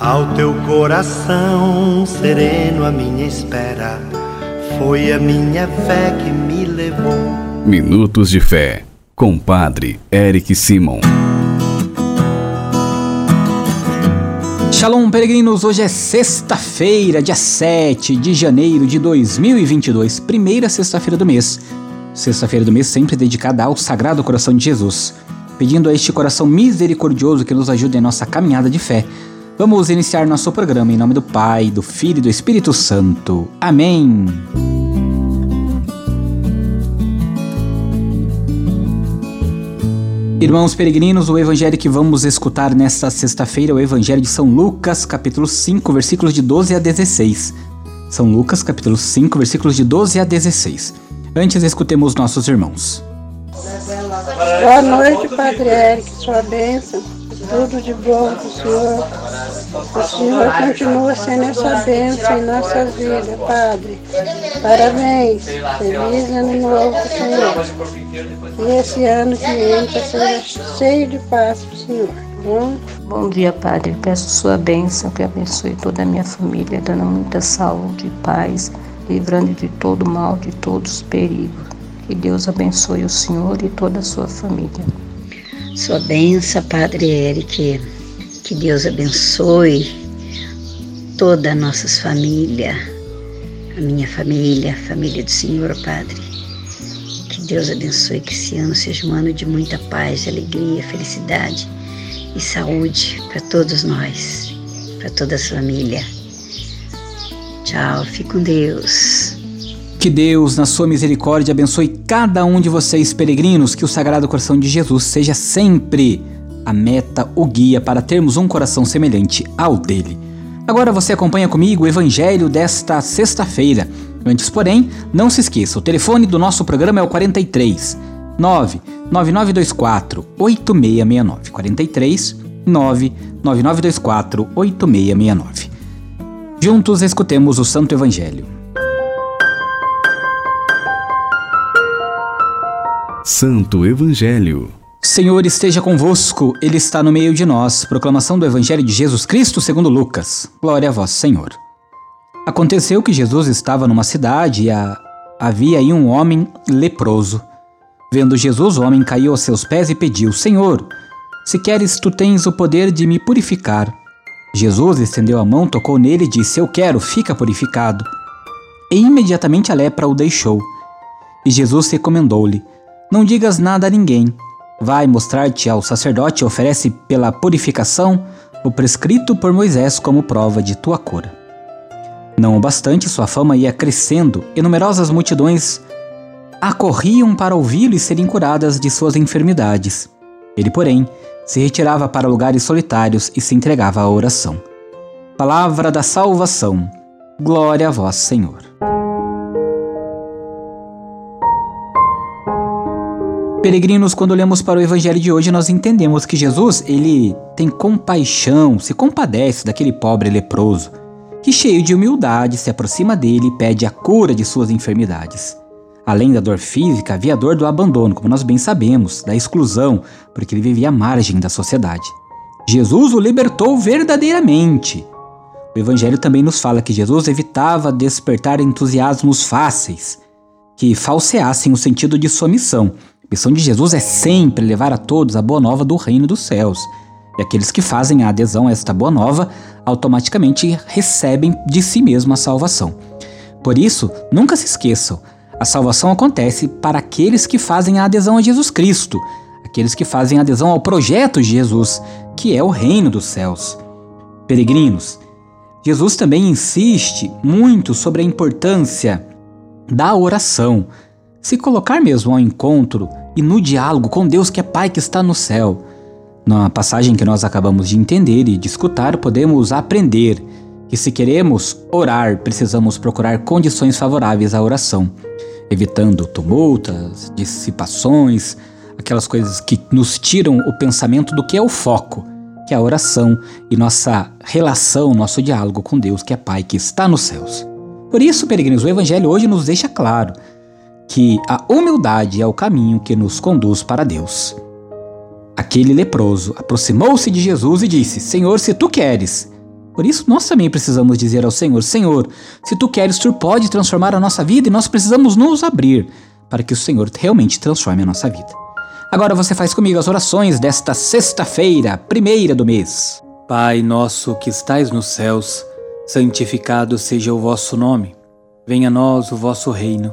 Ao teu coração sereno, a minha espera foi a minha fé que me levou. Minutos de Fé, com Padre Eric Simon. Shalom, peregrinos! Hoje é sexta-feira, dia 7 de janeiro de 2022, primeira sexta-feira do mês. Sexta-feira do mês sempre dedicada ao Sagrado Coração de Jesus, pedindo a este coração misericordioso que nos ajude em nossa caminhada de fé Vamos iniciar nosso programa em nome do Pai, do Filho e do Espírito Santo. Amém. Irmãos peregrinos, o evangelho que vamos escutar nesta sexta-feira é o evangelho de São Lucas, capítulo 5, versículos de 12 a 16. São Lucas, capítulo 5, versículos de 12 a 16. Antes, escutemos nossos irmãos. Boa noite, Padre Eric, sua bênção. Tudo de bom para o Senhor. O Senhor continua sendo essa bênção em nossa vida, Padre. Parabéns. Feliz ano novo Senhor. E esse ano que entra seja cheio de paz para o Senhor. Bom? bom dia, Padre. Peço sua bênção, que abençoe toda a minha família, dando muita saúde e paz, livrando de todo mal, de todos os perigos. Que Deus abençoe o Senhor e toda a sua família. Sua benção, Padre Eric. Que Deus abençoe toda a nossa família, a minha família, a família do Senhor, Padre. Que Deus abençoe que esse ano seja um ano de muita paz, alegria, felicidade e saúde para todos nós, para toda a família. Tchau, fique com Deus. Que Deus, na sua misericórdia, abençoe cada um de vocês, peregrinos, que o Sagrado Coração de Jesus seja sempre a meta, o guia para termos um coração semelhante ao dele. Agora você acompanha comigo o evangelho desta sexta-feira. Antes, porém, não se esqueça, o telefone do nosso programa é o 43 99924 8669. 43 99924 8669. Juntos escutemos o Santo Evangelho. Santo Evangelho. Senhor esteja convosco, Ele está no meio de nós. Proclamação do Evangelho de Jesus Cristo segundo Lucas. Glória a vós, Senhor. Aconteceu que Jesus estava numa cidade e a... havia aí um homem leproso. Vendo Jesus, o homem caiu aos seus pés e pediu: Senhor, se queres, tu tens o poder de me purificar. Jesus estendeu a mão, tocou nele e disse: Eu quero, fica purificado. E imediatamente a lepra o deixou. E Jesus recomendou-lhe: não digas nada a ninguém. Vai mostrar-te ao sacerdote e oferece pela purificação o prescrito por Moisés como prova de tua cura. Não obstante, sua fama ia crescendo e numerosas multidões acorriam para ouvi-lo e serem curadas de suas enfermidades. Ele, porém, se retirava para lugares solitários e se entregava à oração. Palavra da salvação. Glória a vós, Senhor. Peregrinos, quando olhamos para o evangelho de hoje, nós entendemos que Jesus, ele tem compaixão, se compadece daquele pobre leproso, que cheio de humildade se aproxima dele e pede a cura de suas enfermidades. Além da dor física, havia a dor do abandono, como nós bem sabemos, da exclusão, porque ele vivia à margem da sociedade. Jesus o libertou verdadeiramente. O Evangelho também nos fala que Jesus evitava despertar entusiasmos fáceis, que falseassem o sentido de sua missão, a missão de Jesus é sempre levar a todos a boa nova do reino dos céus. E aqueles que fazem a adesão a esta boa nova automaticamente recebem de si mesmo a salvação. Por isso, nunca se esqueçam: a salvação acontece para aqueles que fazem a adesão a Jesus Cristo, aqueles que fazem adesão ao projeto de Jesus, que é o reino dos céus. Peregrinos, Jesus também insiste muito sobre a importância da oração se colocar mesmo ao encontro e no diálogo com Deus que é Pai que está no céu. Na passagem que nós acabamos de entender e de escutar, podemos aprender que se queremos orar, precisamos procurar condições favoráveis à oração, evitando tumultas, dissipações, aquelas coisas que nos tiram o pensamento do que é o foco, que é a oração e nossa relação, nosso diálogo com Deus, que é Pai que está nos céus. Por isso, peregrinos, o Evangelho hoje nos deixa claro que a humildade é o caminho que nos conduz para Deus. Aquele leproso aproximou-se de Jesus e disse: Senhor, se tu queres, Por isso, nós também precisamos dizer ao Senhor: Senhor, se tu queres, tu pode transformar a nossa vida e nós precisamos nos abrir para que o Senhor realmente transforme a nossa vida. Agora você faz comigo as orações desta sexta-feira, primeira do mês. Pai nosso que estais nos céus, santificado seja o vosso nome. Venha a nós o vosso reino.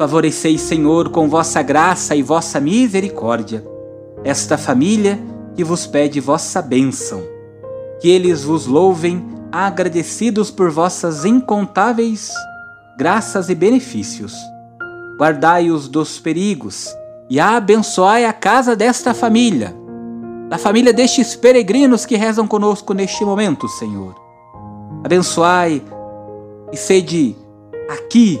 Favoreceis, Senhor, com vossa graça e vossa misericórdia, esta família que vos pede vossa bênção. Que eles vos louvem, agradecidos por vossas incontáveis graças e benefícios. Guardai-os dos perigos e abençoai a casa desta família, da família destes peregrinos que rezam conosco neste momento, Senhor. Abençoai e sede aqui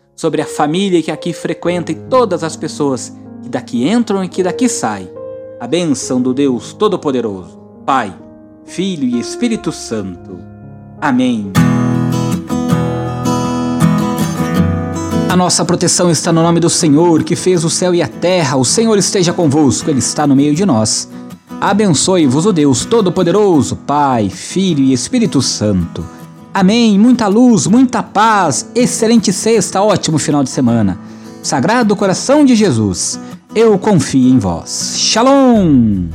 sobre a família que aqui frequenta e todas as pessoas que daqui entram e que daqui saem. A bênção do Deus Todo-Poderoso, Pai, Filho e Espírito Santo. Amém. A nossa proteção está no nome do Senhor, que fez o céu e a terra. O Senhor esteja convosco, Ele está no meio de nós. Abençoe-vos o Deus Todo-Poderoso, Pai, Filho e Espírito Santo. Amém. Muita luz, muita paz, excelente sexta, ótimo final de semana. Sagrado coração de Jesus, eu confio em vós. Shalom.